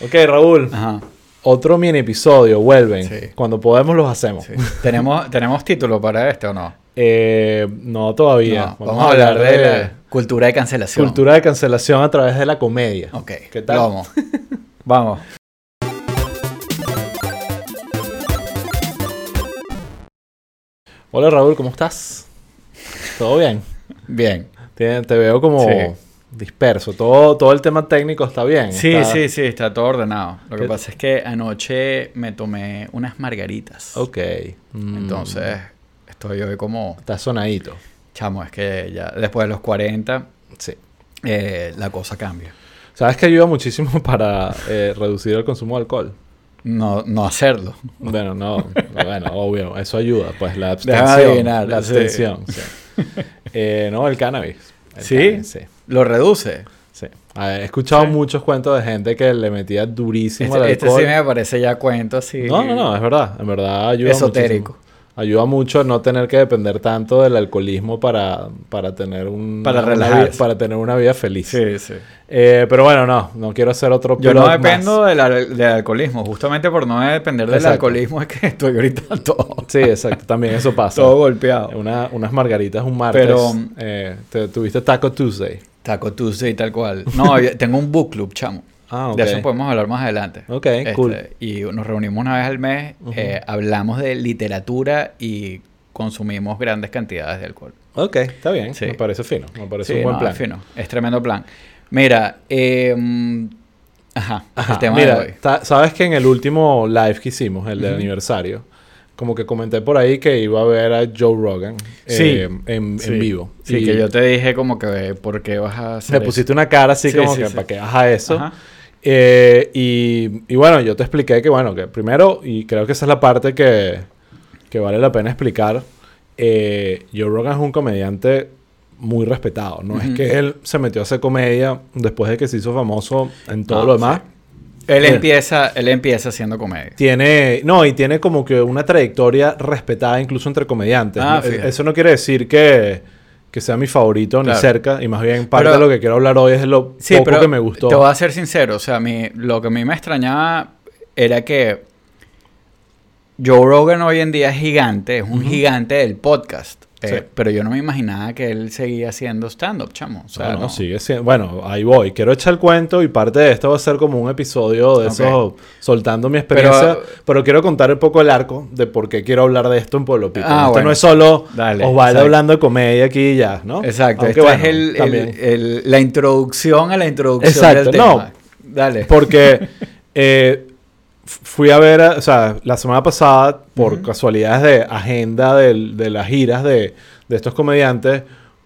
Ok, Raúl. Ajá. Otro mini episodio, vuelven. Sí. Cuando podemos los hacemos. sí. ¿Tenemos, ¿Tenemos título para este o no? Eh, no todavía. No, vamos, a hablar de, la cultura de cancelación. cultura de cancelación a través de la comedia. Ok. ¿Qué tal? Vamos. Vamos. Hola Raúl, ¿cómo estás? ¿Todo bien? Bien. Te, te veo como Sí. Disperso. Todo, todo el tema técnico está bien. Sí, Está- sí, sí, está todo ordenado. Lo que ¿Qué- pasa es que anoche me tomé unas margaritas. Ok. Mm, Entonces, estoy hoy como... Está sonadito. Chamo, es que ya después de los 40, Sí. eh, la cosa cambia. ¿Sabes que ayuda muchísimo para eh, reducir el consumo de alcohol? No, no hacerlo. Bueno, no, bueno, obvio, eso ayuda, pues la abstención. adivinar, la sí. abstención, sí. Eh, no, el cannabis. El ¿Sí? cannabis, sí, Lo reduce. sí. Ah, He escuchado Sí. muchos cuentos de gente que le metía durísimo Este, al este alcohol. sí me parece ya cuento así. No, no, no, es verdad, en verdad ayuda Esotérico. muchísimo. Ayuda mucho a no tener que depender tanto del alcoholismo para, para tener un Para relajarse. vida- para tener una vida feliz. Sí, sí. Eh, pero bueno, no, no quiero hacer otro Yo no dependo del, al- del alcoholismo. Justamente por no depender del Exacto. alcoholismo es que estoy ahorita todo, Sí, exacto, también eso pasa. todo golpeado. Una- unas margaritas un martes. Pero- eh, te- tuviste Taco Tuesday. Taco Tuesday tal cual. No, tengo un book club, chamo. Ah, ok. De eso podemos hablar más adelante. Ok, Este, cool. Y nos reunimos una vez al mes, eh, hablamos de literatura y consumimos grandes cantidades de alcohol. Ok, está bien. Sí. Me parece fino. Me parece Sí, un buen no, plan. es fino. Es tremendo plan. Mira, eh, mm, ajá, Ajá, el tema Mira, de hoy. sabes que en el último live que hicimos, el del aniversario, como que comenté por ahí que iba a ver a Joe Rogan Sí. eh, en, Sí. en vivo. Sí, Y que yo te dije como que, ¿por qué vas a hacer Me eso? pusiste una cara así Sí, como que para que haga eso. Ajá. Eh, y, y bueno, yo te expliqué que, bueno, que primero, y creo que esa es la parte que, que vale la pena explicar, eh, Joe Rogan es un comediante muy respetado. No es que él se metió a hacer comedia después de que se hizo famoso en todo Ah, lo demás. Él empieza, él empieza haciendo comedia. Tiene, no, y tiene como que una trayectoria respetada incluso entre comediantes. Ah, No, fíjate. Eso no quiere decir que, que sea mi favorito Claro. ni cerca, y más bien parte Pero- de lo que quiero hablar hoy es lo Sí, poco pero que me gustó. te voy a ser sincero. O sea, a mí, lo que a mí me extrañaba era que Joe Rogan hoy en día es gigante, es un gigante del podcast. Eh, Sí. Pero yo no me imaginaba que él seguía haciendo stand-up, chamo. O sea, No, no, no. sigue siendo. Bueno, ahí voy. Quiero echar el cuento y parte de esto va a ser como un episodio de Ok. esos soltando mi experiencia. Pero, Pero- quiero contar un poco el arco de por qué quiero hablar de esto en Pueblo Pico. Ah, esto bueno. no es solo Dale, Osvaldo exacto. hablando de comedia aquí y ya, ¿no? Exacto. Aunque bueno, es el, el- también. el- la introducción a la introducción Exacto, del no. tema. Dale. Porque eh, fui a ver, a- o sea, la semana pasada, por Ujú. casualidades de agenda del- de, las giras de, de estos comediantes,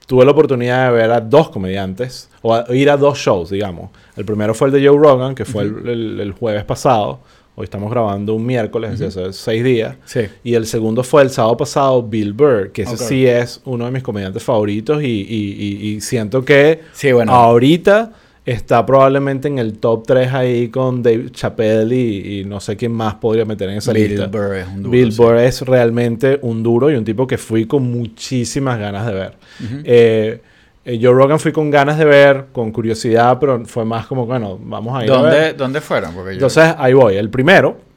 tuve la oportunidad de ver a dos comediantes, o a- ir a dos shows, digamos. El primero fue el de Joe Rogan, que fue el, el- el jueves pasado. Hoy estamos grabando un miércoles, hace seis días. Sí. Y el segundo fue el sábado pasado, Bill Burr, que ese Ok. sí es uno de mis comediantes favoritos y, y- y- y siento que Sí, bueno. ahorita está probablemente en el top 3 ahí con Dave Chappelle y, y no sé quién más podría meter en esa Bill lista. Burr es un duro, Bill sí. Burr es realmente un duro y un tipo que fui con muchísimas ganas de ver. Ujú. Eh, eh, Joe Rogan fui con ganas de ver, con curiosidad, pero fue más como, bueno, vamos a ir a ¿Dónde, ver. ¿Dónde fueron? Porque yo- Entonces, ahí voy. El primero...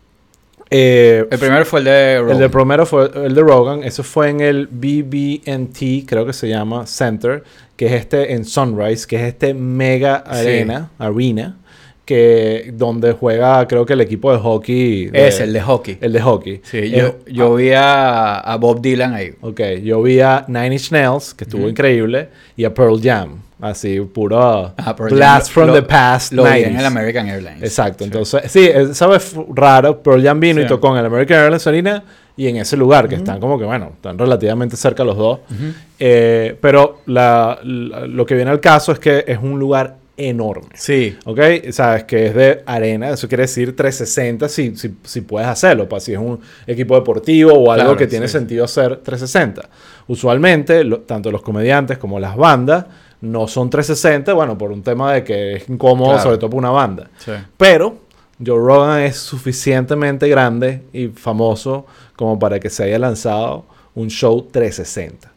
eh, el primero fue el de Rogan. el de primero fue el de Rogan. Eso fue en el BB&T, creo que se llama Center, que es este en Sunrise, que es este mega Sí. arena, arena, que donde juega, creo que el equipo de hockey. de- es el de hockey. el de hockey. Sí, Eh, yo, yo vi a, a Bob Dylan ahí. Ok, yo vi a Nine Inch Nails, que estuvo increíble, y a Pearl Jam. Así, puro Ah, blast Jam, from lo- the past. Lo vi 90s. en el American Airlines. Exacto, Sí. entonces, sí, es- ¿sabes? Raro, Pearl Jam vino y Sí. tocó en el American Airlines Arena y en ese lugar, que están como que, bueno, están relativamente cerca los dos. Ujú. Eh, pero la- la- lo que viene al caso es que es un lugar enorme. Sí. ¿Ok? Sabes que es de arena, eso quiere decir 360 si, si, si puedes hacerlo, para si es un equipo deportivo o algo Claro, que tiene sí. sentido hacer 360. Usualmente, lo- tanto los comediantes como las bandas no son 360, bueno, por un tema de que es incómodo, Claro. sobre todo para una banda. Sí. Pero Joe Rogan es suficientemente grande y famoso como para que se haya lanzado un show 360.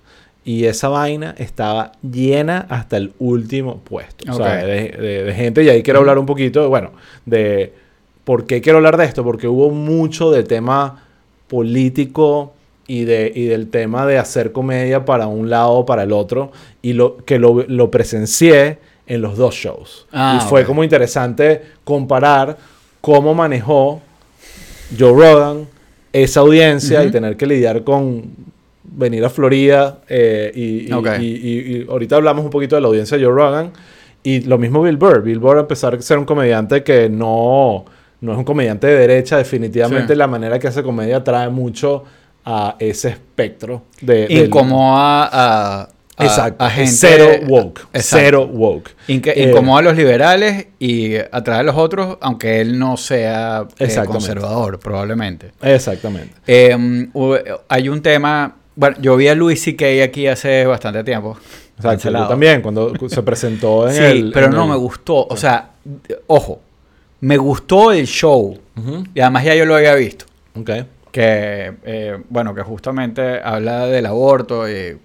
Y esa vaina estaba llena hasta el último puesto. O sea, de, de- de gente. Y ahí quiero hablar un poquito, bueno, de ¿Por qué quiero hablar de esto? Porque hubo mucho de tema político y, de, y del tema de hacer comedia para un lado o para el otro, y lo, que lo, lo presencié en los dos shows. Ah, y fue como interesante comparar cómo manejó Joe Rogan esa audiencia y tener que lidiar con venir a Florida eh, y, y- Ok. y- y- ahorita hablamos un poquito de la audiencia de Joe Rogan y lo mismo Bill Burr. Bill Burr a pesar de ser un comediante que no, no es un comediante de derecha, definitivamente Sí. la manera que hace comedia trae mucho a ese espectro de... Incomoda a, a, Exacto. a gente. Cero woke. Exacto. Cero woke. Inque- Eh, incomoda a los liberales y atrae a los otros, aunque él no sea eh, conservador, probablemente. Exactamente. Eh, hay un tema. Bueno, yo vi a Louis C.K. aquí hace bastante tiempo. Exacto. Cancelado. Yo también, cuando se presentó en Sí, el... pero en no el- me gustó. O sea, ojo, me gustó el show. Y además ya yo lo había visto. Ok. Que, eh, bueno, que justamente habla del aborto y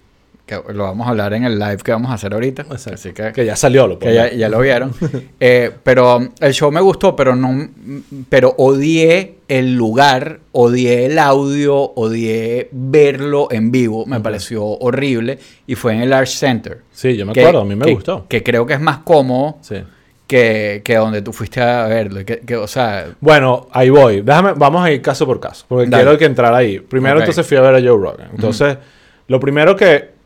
que lo vamos a hablar en el live que vamos a hacer ahorita. Exacto. Así que, Que ya salió, lo que ya, ya lo vieron. Eh, pero el show me gustó, pero no, pero odié el lugar, odié el audio, odié verlo en vivo. Me pareció horrible y fue en el Arts Center. Sí, yo me que- acuerdo, a mí me que- gustó. Que creo que es más cómodo Sí. que, que donde tú fuiste a verlo. Que, que, o sea, Bueno, ahí voy. Déjame, vamos a ir caso por caso, porque Dale. quiero que entrar ahí. Primero, entonces fui a ver a Joe Rogan. Entonces, lo primero que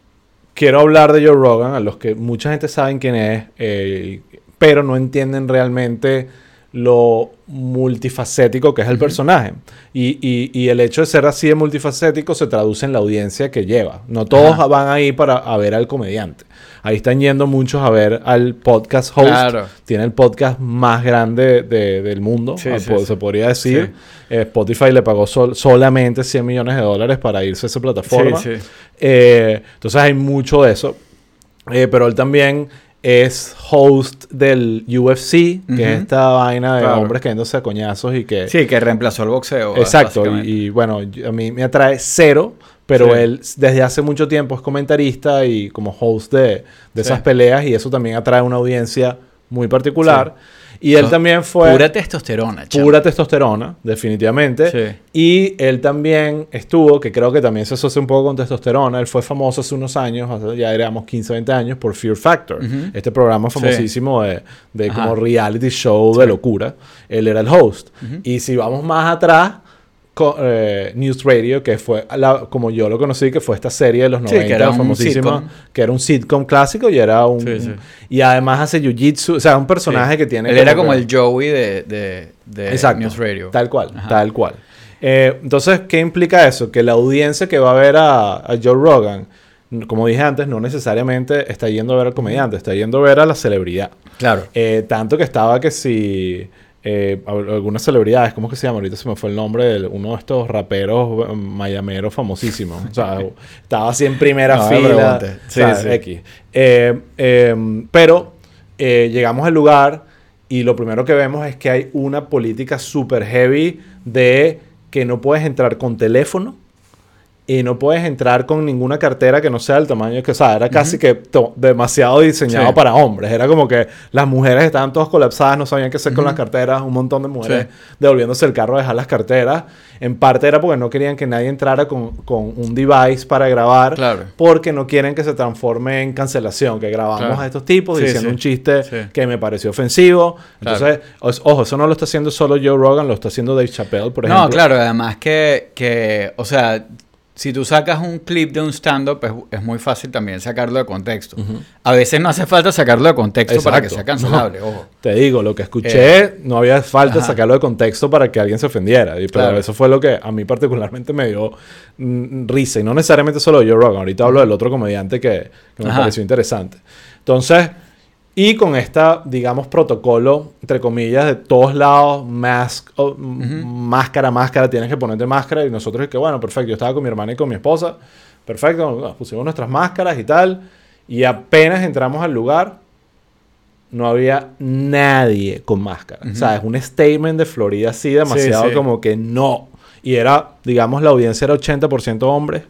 quiero hablar de Joe Rogan, a los que mucha gente saben quién es, eh, pero no entienden realmente lo multifacético que es el personaje. Y, y- y el hecho de ser así de multifacético se traduce en la audiencia que lleva. No todos Ajá. van ahí para a ver al comediante. Ahí están yendo muchos a ver al podcast host. Claro. Tiene el podcast más grande de- del mundo, Sí, ah, sí, po- sí. se podría decir. Eh, Spotify le pagó sol- solamente 100 millones de dólares para irse a esa plataforma. Sí, sí. Eh, entonces hay mucho de eso. Eh, pero él también es host del UFC, que Ujú. es esta vaina de Claro. hombres cayéndose a coñazos y que... sí, que reemplazó el boxeo. Exacto, y, y bueno, a mí me atrae cero, pero Sí. él desde hace mucho tiempo es comentarista y como host de, de esas Sí. peleas y eso también atrae una audiencia muy particular. Y él So- también fue Pura testosterona, chamo. pura testosterona, definitivamente. Sí. Y él también estuvo, que creo que también se asocia un poco con testosterona, él fue famoso hace unos años, hace ya éramos 15, 20 años, por Fear Factor. Este programa Sí. famosísimo de, de como reality show de locura. Él era el host. Y si vamos más atrás, eh, News Radio, que fue la- como yo lo conocí, que fue esta serie de los Sí, 90, que era famosísima, que era un sitcom clásico y era un... Sí, sí. Y además hace jiu-jitsu, o sea, un personaje Sí. que tiene... Él era como que- el Joey de, de, de Exacto. News Radio. Tal cual, Ajá. tal cual. Eh, entonces, ¿qué implica eso? Que la audiencia que va a ver a, a Joe Rogan, como dije antes, no necesariamente está yendo a ver al comediante, está yendo a ver a la celebridad. Claro. Eh, tanto que estaba que si eh, al- algunas celebridades, ¿cómo que se llama? Ahorita se me fue el nombre de uno de estos raperos eh, mayameros famosísimos. O sea, estaba así en primera No fila. Sí, sí. X. Eh, eh, pero llegamos al lugar y lo primero que vemos es que hay una política súper heavy de que no puedes entrar con teléfono y no puedes entrar con ninguna cartera que no sea del tamaño que, o sea, era casi que demasiado diseñado Sí. para hombres. Era como que las mujeres estaban todas colapsadas, no sabían qué hacer con las carteras, un montón de mujeres Sí. devolviéndose el carro a dejar las carteras. En parte era porque no querían que nadie entrara con, con un device para grabar, Claro. porque no quieren que se transforme en cancelación, que grabamos Claro. a estos tipos Sí, diciendo un chiste que me pareció ofensivo. Entonces, ojo, eso no lo está haciendo solo Joe Rogan, lo está haciendo Dave Chappelle, por ejemplo. No, claro, además que, que, o sea, si tú sacas un clip de un stand-up, es, es muy fácil también sacarlo de contexto. A veces no hace falta sacarlo de contexto para que sea cancelable, ojo. Te digo, lo que escuché, Eh, no había falta ajá. sacarlo de contexto para que alguien se ofendiera. Y, pero Claro. eso fue lo que a mí particularmente me dio mm, risa. Y no necesariamente solo Joe Rogan. Ahorita hablo del otro comediante que, que me Ajá. pareció interesante. Entonces, y con esta, digamos, protocolo, entre comillas, de todos lados, mask, o, m- máscara, máscara, tienes que ponerte máscara. Y nosotros, que bueno, perfecto. Yo estaba con mi hermana y con mi esposa. Perfecto, nos pusimos nuestras máscaras y tal. Y apenas entramos al lugar, no había nadie con máscara. O sea, es un statement de Florida así demasiado Sí, sí. como que no. Y era, digamos, la audiencia era 80% hombres.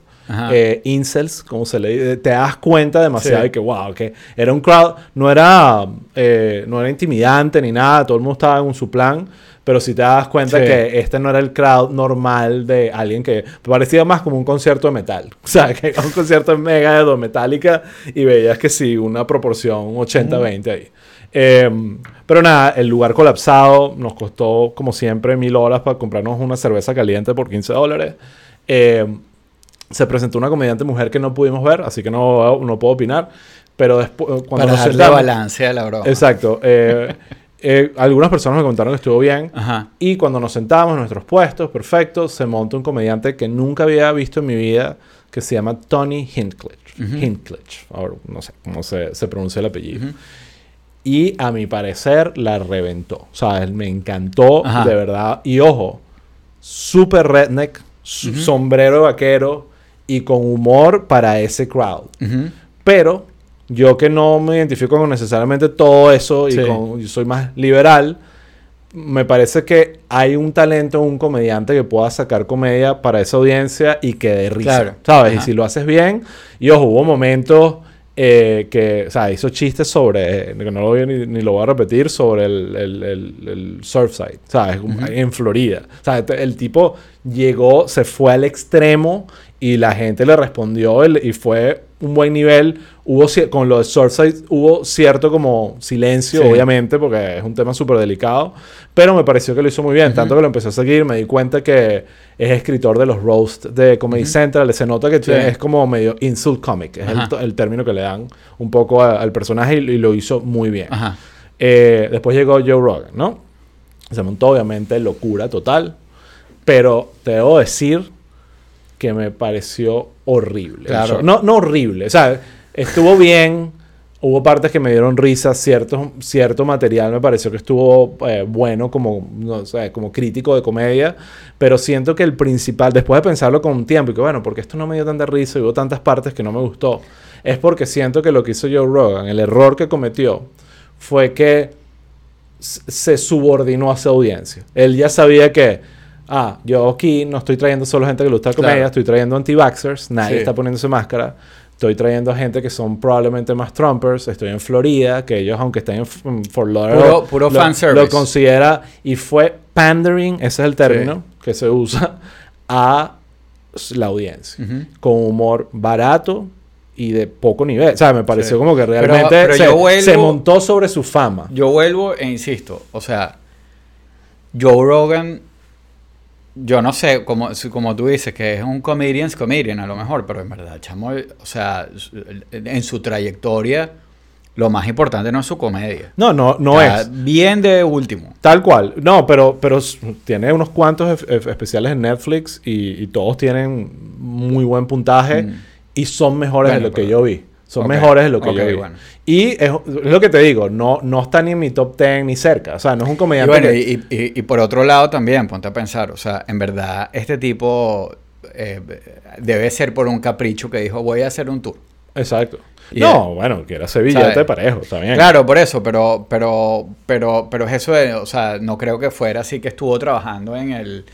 Eh, incels, como se le dice, te das cuenta demasiado Sí. de que, wow, que era un crowd, no era, eh, no era intimidante ni nada, todo el mundo estaba en su plan, pero si te das cuenta Sí. que este no era el crowd normal de alguien que parecía más como un concierto de metal. O sea, que era un concierto en mega de Metallica y veías que sí, una proporción 80-20 ahí. Eh, pero nada, el lugar colapsado nos costó, como siempre, mil horas para comprarnos una cerveza caliente por 15 dólares. Eh, se presentó una comediante mujer que no pudimos ver, así que no, no puedo opinar. Pero después, cuando Para darle balance a la broma. Exacto. eh, eh, algunas personas me contaron que estuvo bien. Ajá. Y cuando nos sentamos en nuestros puestos, perfecto, se monta un comediante que nunca había visto en mi vida, que se llama Tony. Ujú. Hincklich. Ahora, no sé cómo se, se pronuncia el apellido. Y a mi parecer la reventó. O sea, él me encantó, Ajá. de verdad. Y ojo, súper redneck, su- Ujú. sombrero vaquero y con humor para ese crowd. Ujú. Pero yo que no me identifico con necesariamente todo eso y Sí. con, yo soy más liberal, me parece que hay un talento, un comediante que pueda sacar comedia para esa audiencia y que dé risa. Claro. ¿Sabes? Ajá. Y si lo haces bien, y ojo, hubo momentos eh, que, o sea, hizo chistes sobre, eh, que no lo voy a ni, ni lo voy a repetir, sobre el, el, el- el Surfside, ¿sabes? Ujú. En Florida. O sea, el tipo llegó, se fue al extremo y la gente le respondió el- y fue un buen nivel. Hubo, con lo de Surfside hubo cierto como silencio, Sí. obviamente, porque es un tema súper delicado, pero me pareció que lo hizo muy bien. Ujú. Tanto que lo empecé a seguir, me di cuenta que es escritor de los roast de Comedy Ujú. Central. Se nota que Sí. es como medio insult comic, es el, el término que le dan un poco a- al personaje y, y lo hizo muy bien. Ajá. Eh, después llegó Joe Rogan, ¿no? Se montó, obviamente, locura total. Pero te debo decir que me pareció horrible. Claro. No, no horrible. O sea, estuvo bien. Hubo partes que me dieron risa. Cierto, cierto material me pareció que estuvo eh, bueno como, no sé, como crítico de comedia. Pero siento que el principal, después de pensarlo con un tiempo, y que bueno, porque esto no me dio tanta risa y hubo tantas partes que no me gustó, es porque siento que lo que hizo Joe Rogan, el error que cometió, fue que se subordinó a su audiencia. Él ya sabía que, ah, yo aquí no estoy trayendo solo gente que le gusta la comedia, Claro. estoy trayendo anti-vaxxers, nadie Sí. está poniéndose máscara. Estoy trayendo a gente que son probablemente más Trumpers. Estoy en Florida, que ellos, aunque estén en, Fort Lauderdale, Puro- puro lo, fanservice. lo considera. Y fue pandering, ese es el término que se usa, a la audiencia. Con humor barato y de poco nivel. O sea, me pareció Sí. como que realmente pero se, yo vuelvo- se montó sobre su fama. Yo vuelvo e insisto, o sea, Joe Rogan, yo no sé, como, como tú dices, que es un comedian's comedian a lo mejor, pero en verdad, chamo, o sea, en su trayectoria, lo más importante no es su comedia. No, no, no es. Bien de último. Tal cual. No, pero, pero tiene unos cuantos especiales en Netflix y, y todos tienen muy buen puntaje Mm. y son mejores Bueno, de lo que yo vi. Son mejores de lo que ok, yo vi. bueno. Y es, es lo que te digo, no, no está ni en mi top 10 ni cerca. O sea, no es un Y comediante bueno, que- y, y- y por otro lado también, ponte a pensar, o sea, en verdad, este tipo eh, debe ser por un capricho que dijo, voy a hacer un tour. Exacto. Y no, bueno, quiere hacer billete ¿sabes? parejo, está bien. Claro, por eso, pero, pero, pero, pero es eso de, o sea, no creo que fuera así que estuvo trabajando en el,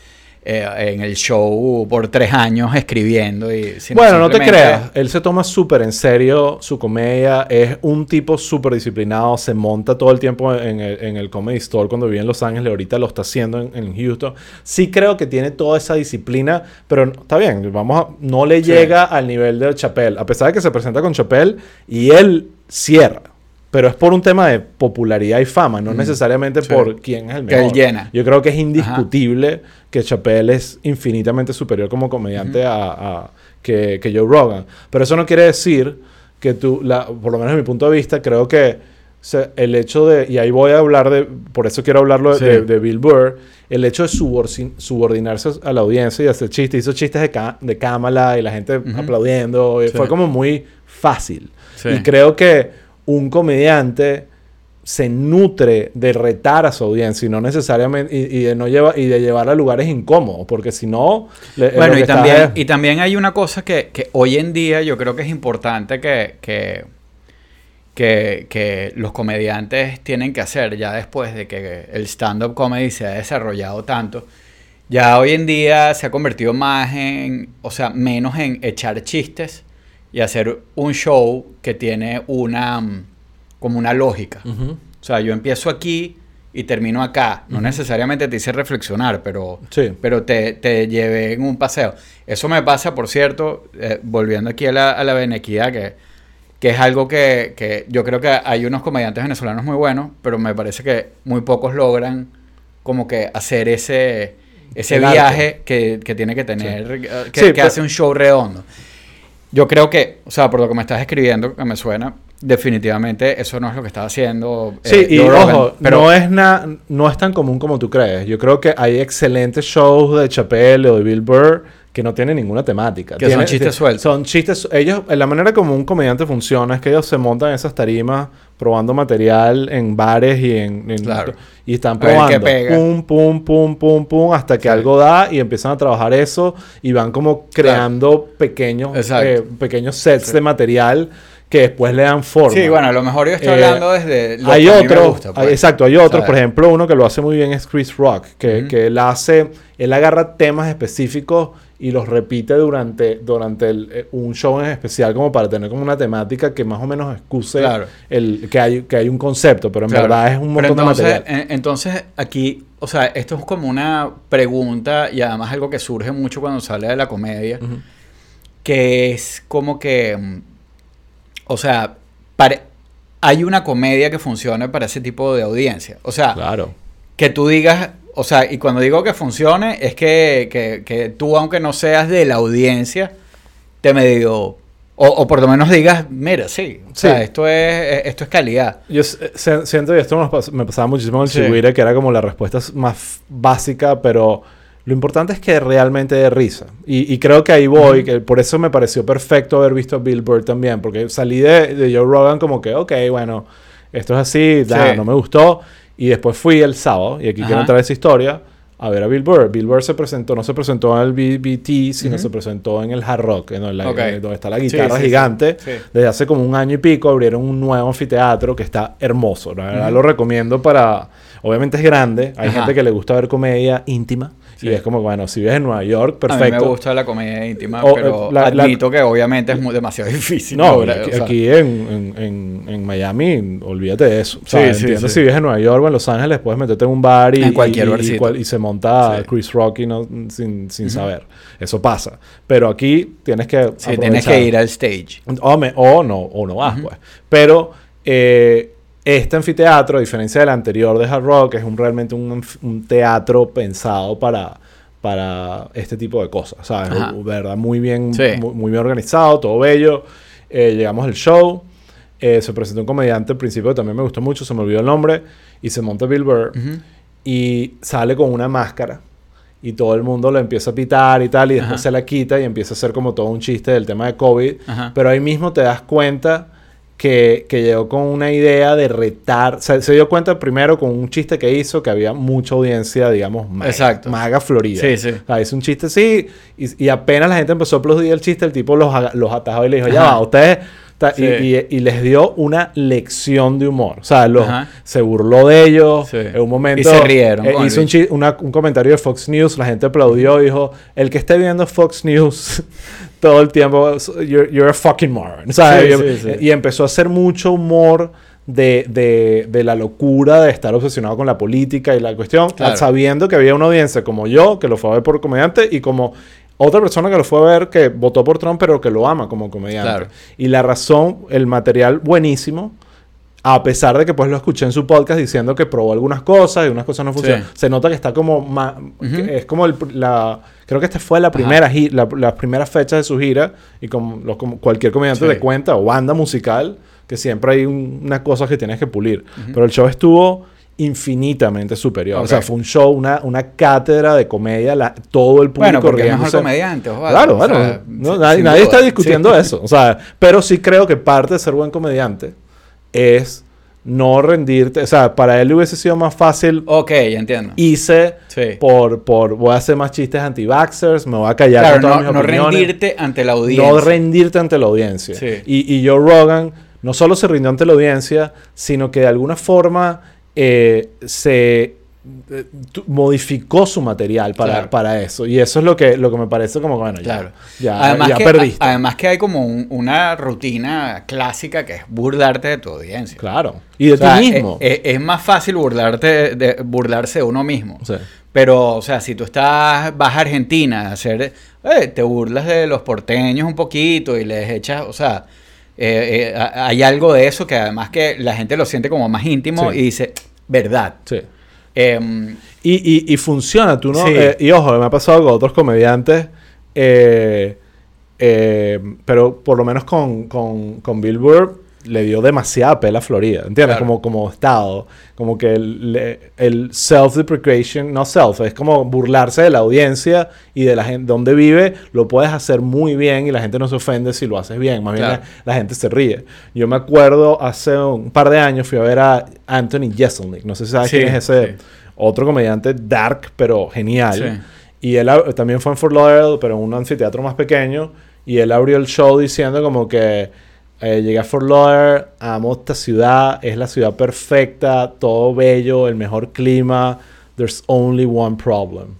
eh, en el show por tres años escribiendo y Bueno, no te creas. Él se toma súper en serio su comedia. Es un tipo súper disciplinado. Se monta todo el tiempo en el, en el Comedy Store cuando vivía en Los Ángeles. Ahorita lo está haciendo en, en Houston. Sí creo que tiene toda esa disciplina. Pero no- está bien. Vamos a- no le Sí. llega al nivel de Chappelle. A pesar de que se presenta con Chappelle y él cierra. Pero es por un tema de popularidad y fama, no Mm, necesariamente sí. por quién es el Que mejor. él llena. Yo creo que es indiscutible que Chappelle es infinitamente superior como comediante a, a- que, que Joe Rogan. Pero eso no quiere decir que tú, la, por lo menos desde mi punto de vista, creo que se- el hecho de, y ahí voy a hablar de, por eso quiero hablarlo de, Sí. de- de Bill Burr, el hecho de subordin- subordinarse a la audiencia y hacer chistes, hizo chistes de, ca- de cámara y la gente Ujú. aplaudiendo, y Sí. fue como muy fácil. Y creo que un comediante se nutre de retar a su audiencia y no necesariamente y, y de no lleva y de llevar a lugares incómodos porque si no le- Bueno, y también, es- y también hay una cosa que, que hoy en día yo creo que es importante que, que, que, que los comediantes tienen que hacer ya después de que el stand-up comedy se ha desarrollado tanto. Ya hoy en día se ha convertido más en, o sea, menos en echar chistes y hacer un show que tiene una, mm, como una lógica. O sea, yo empiezo aquí y termino acá. No necesariamente te hice reflexionar, pero, Sí. pero te, te llevé en un paseo. Eso me pasa, por cierto, eh, volviendo aquí a la, a la benequidad, que, que es algo que, que yo creo que hay unos comediantes venezolanos muy buenos, pero me parece que muy pocos logran como que hacer ese, ese El viaje que, que tiene que tener, eh, que, Sí, que pero- hace un show redondo. Yo creo que, o sea, por lo que me estás escribiendo, que me suena, definitivamente eso no es lo que estaba haciendo. eh, Sí, y Rogan, ojo, no, es na- no es tan común como tú crees. Yo creo que hay excelentes shows de Chappelle o de Bill Burr que no tienen ninguna temática. Que son Tienen- chistes sueltos. Son chistes... Ellos, la manera como un comediante funciona es que ellos se montan esas tarimas probando material en bares y en... en- Claro. Y están probando. Pum, pum, pum, pum, pum, hasta que Sí. algo da y empiezan a trabajar eso y van como creando pequeños, eh, pequeños sets de material que después le dan forma. Sí, bueno, a lo mejor yo estoy Eh, hablando desde lo hay que a mí me otros, gusta, pues. hay- exacto, hay otros, ¿Sabes? por ejemplo, uno que lo hace muy bien es Chris Rock, que, que él hace, él agarra temas específicos y los repite durante, durante el- eh, un show en especial como para tener como una temática que más o menos excuse Claro. el, que, hay, que hay un concepto, pero en Claro. verdad es un Pero montón entonces, de material. en- entonces, aquí, o sea, esto es como una pregunta y además algo que surge mucho cuando se habla de la comedia, que es como que, mm, o sea, hay una comedia que funcione para ese tipo de audiencia. O sea, Claro. que tú digas, o sea, y cuando digo que funcione, es que, que, que tú, aunque no seas de la audiencia, te medio, o, o por lo menos digas, mira, sí, o sea, Sí. esto es, esto es calidad. Yo se- siento que esto nos pas- me pasaba muchísimo en el Sí. Que era como la respuesta más básica, pero lo importante es que realmente dé risa. Y, y creo que ahí voy, que por eso me pareció perfecto haber visto a Bill Burr también, porque salí de, de Joe Rogan como que, ok, bueno, esto es así, da, Sí. no me gustó. Y después fui el sábado, y aquí quiero entrar a esa historia, a ver a Bill Burr. Bill Burr se presentó, no se presentó en el BBT, sino se presentó en el Hard Rock, en en donde está la guitarra sí, sí. gigante. Sí. Desde hace como un año y pico abrieron un nuevo anfiteatro que está hermoso. La verdad lo recomiendo para... Obviamente es grande. Hay Ajá. gente que le gusta ver comedia íntima. Sí. Y es como, bueno, si vives en Nueva York, A mí perfecto. me gusta la comedia íntima, O, pero eh, la- la- admito que obviamente es muy, demasiado difícil. No, lograr, aquí, o sea, aquí en, en, en, Miami, olvídate de eso. O Sí, sea, sí, entiendo sí. si vives en Nueva York o en Los Ángeles, puedes meterte en un bar y, En cualquier y- y, y se monta. Chris Rock y no, sin, sin Ujú. saber. Eso pasa. Pero aquí tienes que sí, tienes que ir al stage. O, me- o no, o no vas, Ujú. pues. Pero eh, este anfiteatro, a diferencia del anterior de Hard Rock, es un, realmente un, un teatro pensado para, para este tipo de cosas, ¿sabes? Ajá. ¿Verdad? Muy bien, Sí. muy, muy bien organizado, todo bello. Eh, llegamos al show. eh, se presentó un comediante al principio que también me gustó mucho, se me olvidó el nombre. Y se monta Bill Burr Ujú. y sale con una máscara y todo el mundo lo empieza a pitar y tal y después Ajá. se la quita y empieza a hacer como todo un chiste del tema de COVID Ajá. pero ahí mismo te das cuenta que, que llegó con una idea de retar se, se dio cuenta primero con un chiste que hizo que había mucha audiencia digamos maga, Exacto. maga florida Sí, sí. o sea, hizo un chiste así y, y apenas la gente empezó a aplaudir el chiste el tipo los, los atajó y le dijo ya Ajá. va ustedes y- Sí. y, y les dio una lección de humor. O sea, los, se burló de ellos. Sí. En un momento. Y se rieron eh, hizo un, una- un comentario de Fox News. La gente aplaudió y dijo: El que esté viendo Fox News todo el tiempo, you're, you're a fucking moron. O sea, Sí, y, sí, sí. y empezó a hacer mucho humor. De, de, de la locura de estar obsesionado con la política y la cuestión, Claro. sabiendo que había una audiencia como yo, que lo fue a ver por comediante, y como otra persona que lo fue a ver que votó por Trump, pero que lo ama como comediante. Claro. Y la razón, el material buenísimo, a pesar de que pues lo escuché en su podcast diciendo que probó algunas cosas y unas cosas no funcionan. Sí. Se nota que está como que es como el- la creo que esta fue la primera gi- la- las primeras fechas de su gira y como, los- como cualquier comediante Sí. de cuenta o banda musical que siempre hay un- unas cosas que tienes que pulir. Pero el show estuvo infinitamente superior. O Ok. sea, fue un show, una, una cátedra de comedia, la- todo el público Bueno, porque es mejor riéndose. comediante, Osvaldo. Claro, O sea, No, nadie está discutiendo Sí. eso. O sea, pero sí creo que parte de ser buen comediante es no rendirte. O sea, para él hubiese sido más fácil. Ok, ya entiendo. Hice Sí. por, por. Voy a hacer más chistes anti-vaxxers, me voy a callar Claro, con todas no, mis no opiniones. rendirte ante la audiencia. No rendirte ante la audiencia. Sí. Y, y Joe Rogan no solo se rindió ante la audiencia, sino que de alguna forma eh, se eh, modificó su material para, Claro. para eso. Y eso es lo que, lo que me parece como, bueno, ya, Claro. ya, además, ya que, perdiste. a- además que hay como un- una rutina clásica que es burlarte de tu audiencia. claro. Y de O sea, ti mismo. Es, es- es más fácil burlarte de, burlarse de uno mismo. Sí. Pero, o sea, si tú estás, vas a Argentina a hacer, eh, te burlas de los porteños un poquito y les echas, o sea, eh, eh, hay algo de eso que además que la gente lo siente como más íntimo Sí. y dice, verdad. Sí. Em, Y, y, y funciona, tú no. Sí. Eh, y ojo, me ha pasado con otros comediantes. eh, eh, pero por lo menos con, con, con Bill Burr le dio demasiada pela a Florida. ¿Entiendes? Claro. Como, como estado. Como que el, el self-deprecation, no self, es como burlarse de la audiencia y de la gente donde vive. Lo puedes hacer muy bien y la gente no se ofende si lo haces bien. Más bien Claro. la, la gente se ríe. Yo me acuerdo hace un par de años fui a ver a Anthony Jeselnik. No sé si sabes Sí, quién es ese. sí. Otro comediante dark, pero genial. Sí. Y él también fue en Fort Lauderdale, pero en un anfiteatro más pequeño. Y él abrió el show diciendo como que eh, llegué a Fort Lauderdale, amo esta ciudad, es la ciudad perfecta, todo bello, el mejor clima. There's only one problem.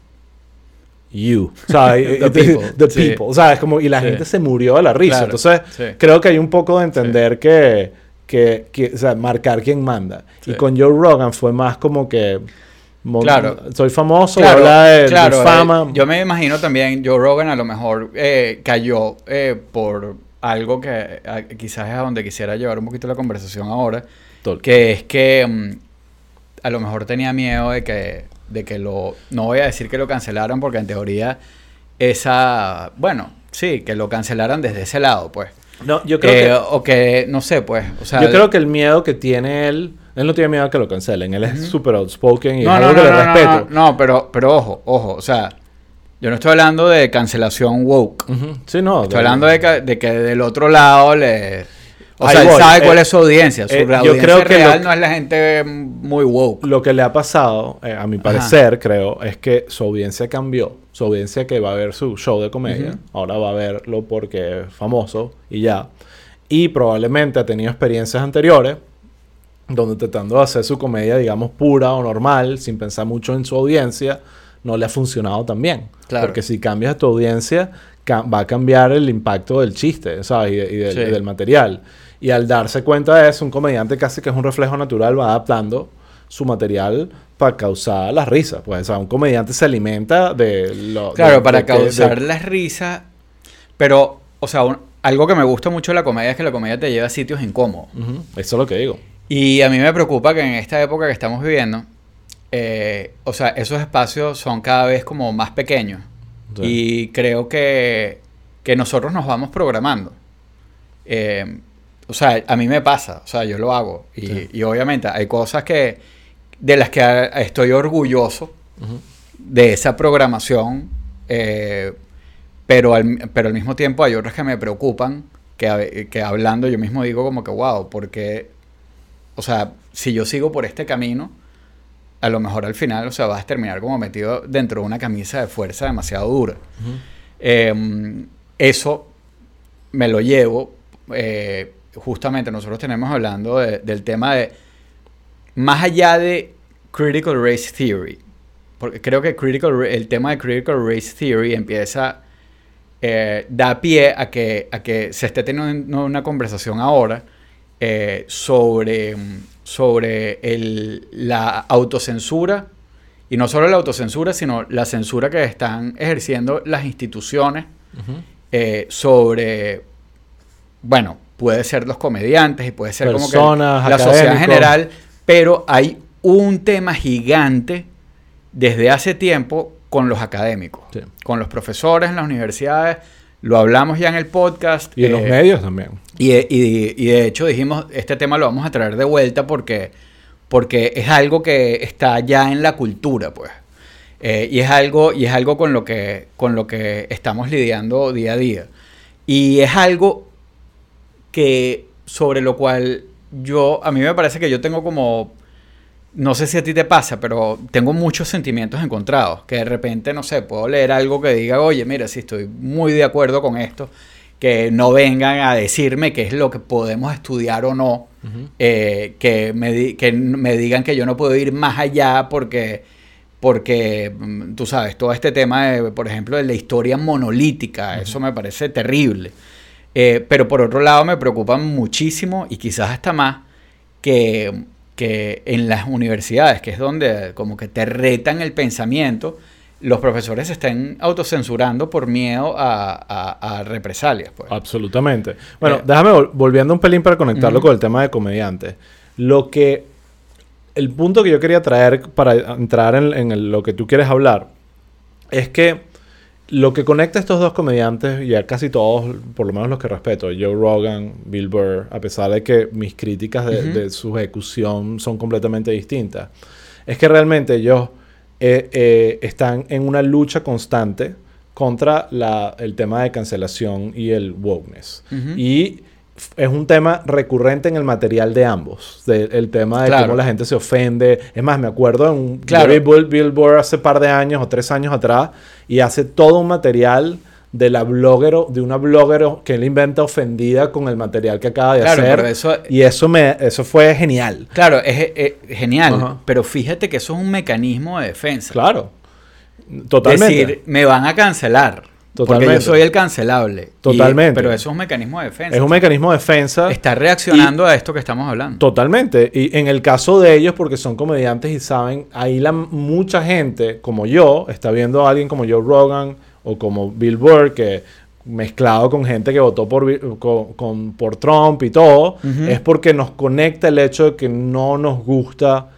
You. O sea, The people, The sí. people. O sea, es como, y la Sí. gente se murió de la risa. Claro, Entonces, sí. creo que hay un poco de entender que, que, que, o sea, marcar quién manda. Y con Joe Rogan fue más como que... Claro. Soy famoso, Claro, habla de, de claro, fama. eh, yo me imagino también, Joe Rogan a lo mejor eh, cayó eh, por algo que a- quizás es a donde quisiera llevar un poquito la conversación ahora, Tol- que es que mm, a lo mejor tenía miedo de que, de que lo, no voy a decir que lo cancelaran porque en teoría esa, bueno, sí, que lo cancelaran desde ese lado, pues. No, yo creo Eh, que... O que, no sé, pues, o sea... yo creo que el miedo que tiene él... Él no tiene miedo a que lo cancelen. Él es súper outspoken y no, es no, algo no, que le no, no, respeto. no, no, pero, pero ojo, ojo, o sea, yo no estoy hablando de cancelación woke. Sí, no. Estoy hablando de que, de que del otro lado le... O sea, él voy. sabe cuál Eh, es su audiencia. Su eh, yo audiencia creo que real no es la gente muy woke. Lo que le ha pasado, eh, a mi parecer, creo, es que su audiencia cambió. Su audiencia que va a ver su show de comedia, ahora va a verlo porque es famoso y ya. Y probablemente ha tenido experiencias anteriores donde tratando de hacer su comedia, digamos, pura o normal, sin pensar mucho en su audiencia, no le ha funcionado tan bien. Claro. Porque si cambias tu audiencia, va a cambiar el impacto del chiste, ¿sabes? Y, de- y del, Sí. y del material. Y al darse cuenta de eso, un comediante casi que es un reflejo natural, va adaptando su material para causar las risas. Pues, o sea, un comediante se alimenta de lo... Claro, de- para causar las risas. Pero, o sea, un- algo que me gusta mucho de la comedia es que la comedia te lleva a sitios incómodos. Ujú, Eso es lo que digo. Y a mí me preocupa que en esta época que estamos viviendo, eh, o sea, esos espacios son cada vez como más pequeños. Sí. Y creo que, que nosotros nos vamos programando. Eh, o sea, a mí me pasa, o sea, yo lo hago. Y, Sí. y obviamente hay cosas que de las que estoy orgulloso de esa programación, eh, pero, al, pero al mismo tiempo hay otras que me preocupan, que, que hablando yo mismo digo como que, wow, porque, o sea, si yo sigo por este camino, a lo mejor al final, o sea, vas a terminar como metido dentro de una camisa de fuerza demasiado dura. Eh, eso me lo llevo, eh, justamente nosotros tenemos hablando de- del tema de, más allá de Critical Race Theory, porque creo que critical, el tema de Critical Race Theory empieza, eh, da pie a que, a que se esté teniendo una conversación ahora eh, sobre, sobre el- la autocensura, y no solo la autocensura, sino la censura que están ejerciendo las instituciones eh, sobre, bueno, puede ser los comediantes y puede ser como Personas, que la sociedad en general, pero hay un tema gigante desde hace tiempo con los académicos, Sí. con los profesores en las universidades, lo hablamos ya en el podcast. Y en los eh, medios también. Y, de hecho dijimos, este tema lo vamos a traer de vuelta porque, porque es algo que está ya en la cultura, pues. Eh, y es algo, y es algo con lo que, con lo que estamos lidiando día a día. Y es algo que, sobre lo cual yo, a mí me parece que yo tengo como, no sé si a ti te pasa, pero tengo muchos sentimientos encontrados. Que de repente, no sé, puedo leer algo que diga, oye, mira, sí estoy muy de acuerdo con esto. Que no vengan a decirme qué es lo que podemos estudiar o no, eh, que, me que me digan que yo no puedo ir más allá porque, porque mm, tú sabes, todo este tema, de, por ejemplo, de la historia monolítica, eso me parece terrible. Eh, pero por otro lado me preocupa muchísimo y quizás hasta más que, que en las universidades, que es donde como que te retan el pensamiento, los profesores se estén autocensurando por miedo a, a- a represalias. Pues. Absolutamente. Bueno, Eh, déjame vol- volviendo un pelín para conectarlo con el tema de comediante. Lo que. El punto que yo quería traer para entrar en, en el- lo que tú quieres hablar es que lo que conecta a estos dos comediantes, y a casi todos, por lo menos los que respeto, Joe Rogan, Bill Burr, a pesar de que mis críticas de, de su ejecución son completamente distintas, es que realmente ellos eh, eh, están en una lucha constante contra la- el tema de cancelación y el wokeness. Ujú. Y f- es un tema recurrente en el material de ambos. de- el tema de Claro. cómo la gente se ofende. Es más, me acuerdo en un Claro. Billboard hace par de años o tres años atrás y hace todo un material de la blogger, de una blogger que él inventa ofendida con el material que acaba de Claro, hacer. pero eso- Y eso me, eso fue genial. Claro, es, es- es genial, pero fíjate que eso es un mecanismo de defensa. Claro. Totalmente. decir, me van a cancelar. Porque yo soy el cancelable. Y- Totalmente. pero eso es un mecanismo de defensa. es un mecanismo de defensa. Está reaccionando a esto que estamos hablando. Totalmente. Y en el caso de ellos, porque son comediantes y saben, ahí la mucha gente, como yo, está viendo a alguien como Joe Rogan o como Bill Burr, que mezclado con gente que votó por, con- con- por Trump y todo, Ujú. es porque nos conecta el hecho de que no nos gusta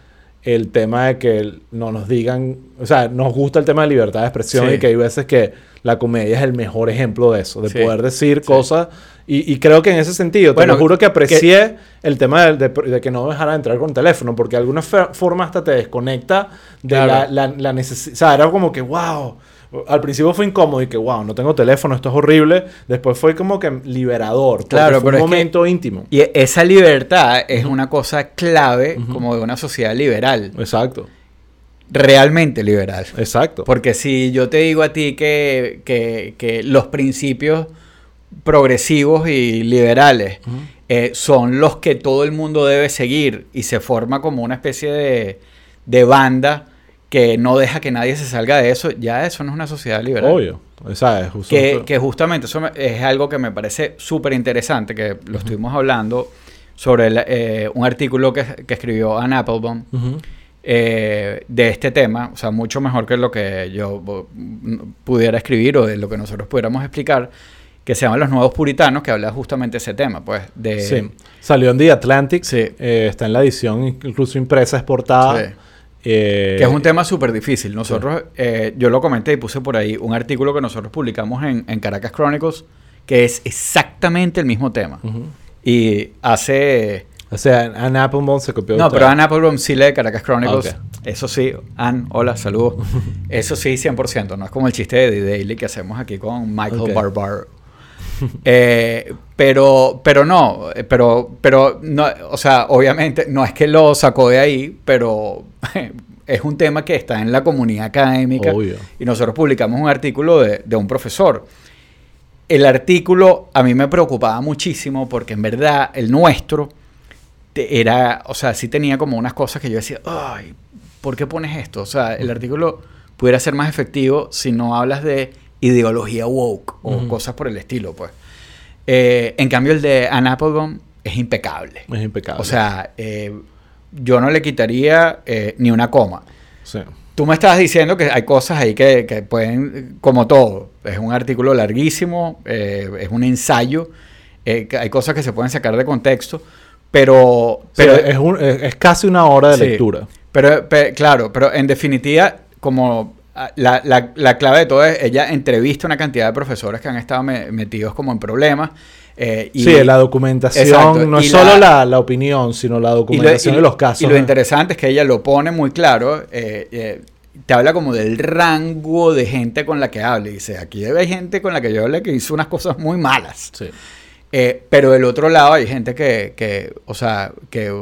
el tema de que no nos digan, o sea, nos gusta el tema de libertad de expresión Sí. y que hay veces que la comedia es el mejor ejemplo de eso, de Sí. poder decir Sí. cosas. Y, y creo que en ese sentido, te Bueno, lo juro que que- aprecié el tema de, de- de que no dejara entrar con teléfono, porque de alguna forma hasta te desconecta de Claro. la, la, necesidad. O sea, era como que, wow. Al principio fue incómodo y que, wow, no tengo teléfono, esto es horrible. Después fue como que liberador. Claro, fue pero un momento íntimo. Y esa libertad es una cosa clave como de una sociedad liberal. Exacto, Realmente liberal. exacto. Porque si yo te digo a ti que, que- que los principios progresivos y liberales eh, son los que todo el mundo debe seguir y se forma como una especie de, de banda que no deja que nadie se salga de eso, ya eso no es una sociedad liberal. Obvio. O sea, es justo- Que, que justamente eso me- es algo que me parece súper interesante, que lo estuvimos hablando sobre el, eh, un artículo que, que escribió Ann Applebaum eh, de este tema, o sea, mucho mejor que lo que yo pudiera escribir o de lo que nosotros pudiéramos explicar, que se llama Los Nuevos Puritanos, que habla justamente de ese tema, pues, de... Sí. Salió en The Atlantic. Sí. Eh, está en la edición incluso impresa, exportada. Sí. Eh, Que es un tema súper difícil. Nosotros, eh, yo lo comenté y puse por ahí un artículo que nosotros publicamos en, en Caracas Chronicles, que es exactamente el mismo tema. ujú. Y hace... O sea, Ann Applebaum se copió No, pero Ann Applebaum sí lee Caracas Chronicles. Ok. Eso sí, Ann, hola, saludos. Eso sí, 100%. No es como el chiste de The Daily que hacemos aquí con Michael Ok. Barbar. Eh, pero, pero no, pero, pero no, o sea, obviamente no es que lo sacó de ahí, pero es un tema que está en la comunidad académica Obvio. y nosotros publicamos un artículo de, de un profesor. El artículo a mí me preocupaba muchísimo porque en verdad el nuestro era, o sea, sí tenía como unas cosas que yo decía, ay, ¿por qué pones esto? O sea, el artículo pudiera ser más efectivo si no hablas de ideología woke o Ujú. cosas por el estilo, pues. Eh, en cambio, el de Ann Applebaum es impecable. Es impecable. O sea, eh, yo no le quitaría eh, ni una coma. Sí. Tú me estabas diciendo que hay cosas ahí que, que pueden, como todo, es un artículo larguísimo, es un ensayo, hay cosas que se pueden sacar de contexto, pero... Pero pero es, un- es- es casi una hora de Sí. lectura. Pero, pe- claro, pero en definitiva, como la, la- la clave de todo es, ella entrevista una cantidad de profesores que han estado me- metidos como en problemas. eh, y, sí, la documentación Exacto, no es solo la, la opinión, sino la y lo- documentación y- de los casos. Y lo ¿no? interesante es que ella lo pone muy claro. eh, eh, te habla como del rango de gente con la que habla. Y dice, aquí hay gente con la que yo hablé que hizo unas cosas muy malas. Sí. Pero del otro lado hay gente que, que, o sea, que,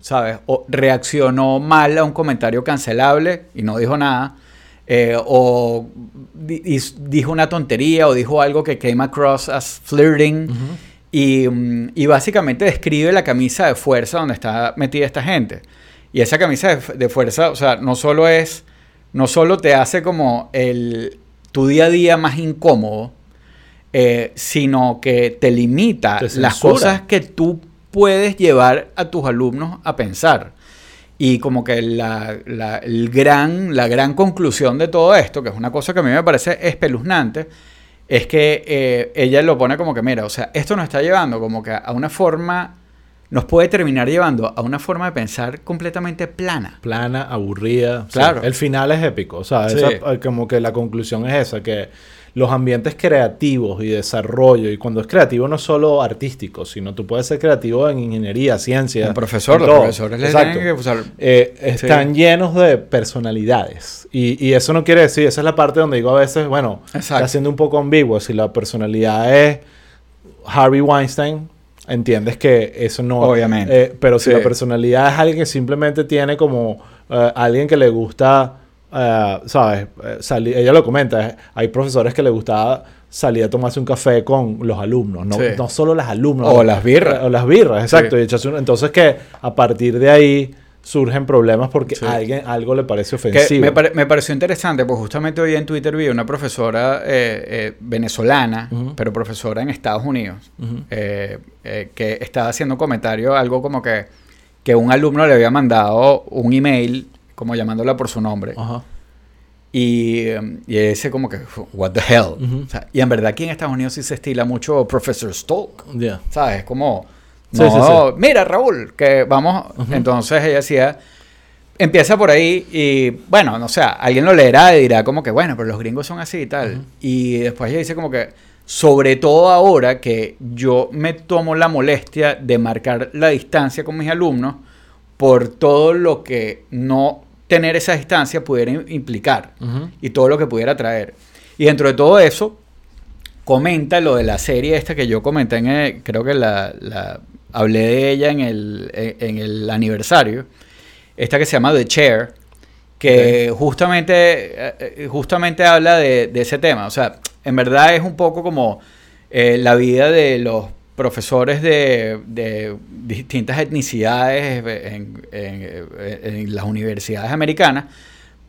¿sabes? O reaccionó mal a un comentario cancelable y no dijo nada. Eh, o di- dijo una tontería o dijo algo que came across as flirting. y, mm, y básicamente describe la camisa de fuerza donde está metida esta gente. Y esa camisa de, fu- de fuerza, o sea, no solo es, no solo te hace como el, tu día a día más incómodo, eh, sino que te limita Te las cosas que tú puedes llevar a tus alumnos a pensar. Y como que la, el gran, la gran conclusión de todo esto, que es una cosa que a mí me parece espeluznante, es que eh, ella lo pone como que, mira, o sea, esto nos está llevando como que a una forma, nos puede terminar llevando a una forma de pensar completamente plana. Plana, aburrida. Claro. el final es épico. O sea, Sí. esa- eh, como que la conclusión es esa, que los ambientes creativos y desarrollo, y cuando es creativo no es solo artístico, sino tú puedes ser creativo en ingeniería, ciencia. Un profesor, los todo. profesores les Exacto. tienen que usar- Eh, están llenos de personalidades. Y, y eso no quiere decir, esa es la parte donde digo a veces, bueno, Exacto. está siendo un poco ambiguo. Si la personalidad es Harvey Weinstein, entiendes que eso no... Obviamente. eh, pero si Sí. la personalidad es alguien que simplemente tiene como eh, alguien que le gusta, eh, ¿sabes? Salir, ella lo comenta, hay profesores que le gustaba salir a tomarse un café con los alumnos, no, Sí. no solo las alumnos. O las birras. O las birras, exacto. Sí. Y entonces que a partir de ahí surgen problemas porque Sí. a alguien algo le parece ofensivo. me, pare- me pareció interesante, pues justamente hoy en Twitter vi una profesora eh, eh, venezolana, Ujú. pero profesora en Estados Unidos, Ujú. eh, eh, que estaba haciendo un comentario, algo como que, que un alumno le había mandado un email, como llamándola por su nombre, Ajá. y, eh, y ese como que, what the hell. O sea, y en verdad aquí en Estados Unidos sí se estila mucho Professor Stolk. Ya. ¿Sabes? Como, Sí, no, sí, sí. mira Raúl, que vamos. Entonces ella decía, empieza por ahí y bueno, no sé, alguien lo leerá y dirá como que bueno, pero los gringos son así y tal. Y después ella dice como que, sobre todo ahora que yo me tomo la molestia de marcar la distancia con mis alumnos por todo lo que no tener esa distancia pudiera im- implicar y todo lo que pudiera traer. Y dentro de todo eso, comenta lo de la serie esta que yo comenté, en el- creo que la, la- hablé de ella en el, en, el aniversario, esta que se llama The Chair, que justamente, eh, eh, justamente habla de, de ese tema. O sea, en verdad es un poco como eh, la vida de los profesores de, de distintas etnicidades en, en- en las universidades americanas,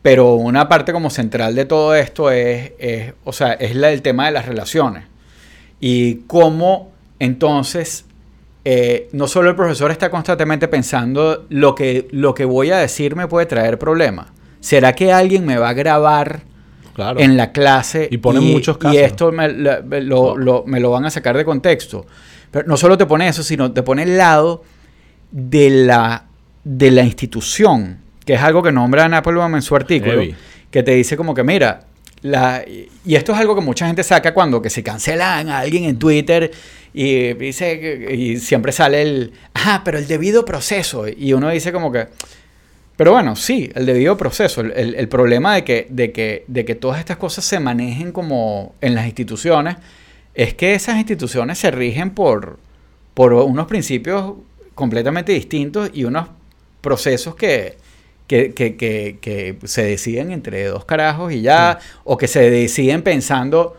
pero una parte como central de todo esto es, es, o sea, es la, el tema de las relaciones. Y cómo entonces eh, no solo el profesor está constantemente pensando lo que, lo que voy a decir me puede traer problemas. ¿Será que alguien me va a grabar Claro. en la clase Y pone muchos casos. y esto me, la- me lo, lo- me lo van a sacar de contexto? Pero no solo te pone eso, sino te pone el lado de la, de la institución, que es algo que nombra Applebaum en su artículo, Heavy. que te dice como que, mira, la, y esto es algo que mucha gente saca cuando que se cancelan a alguien en Twitter y dice y siempre sale el, ah, pero el debido proceso. Y uno dice como que, pero bueno, sí, el debido proceso. El, el- el problema de que, de, que, de que todas estas cosas se manejen como en las instituciones es que esas instituciones se rigen por, por unos principios completamente distintos y unos procesos que, que, que, que- que se deciden entre dos carajos y ya, o que se deciden pensando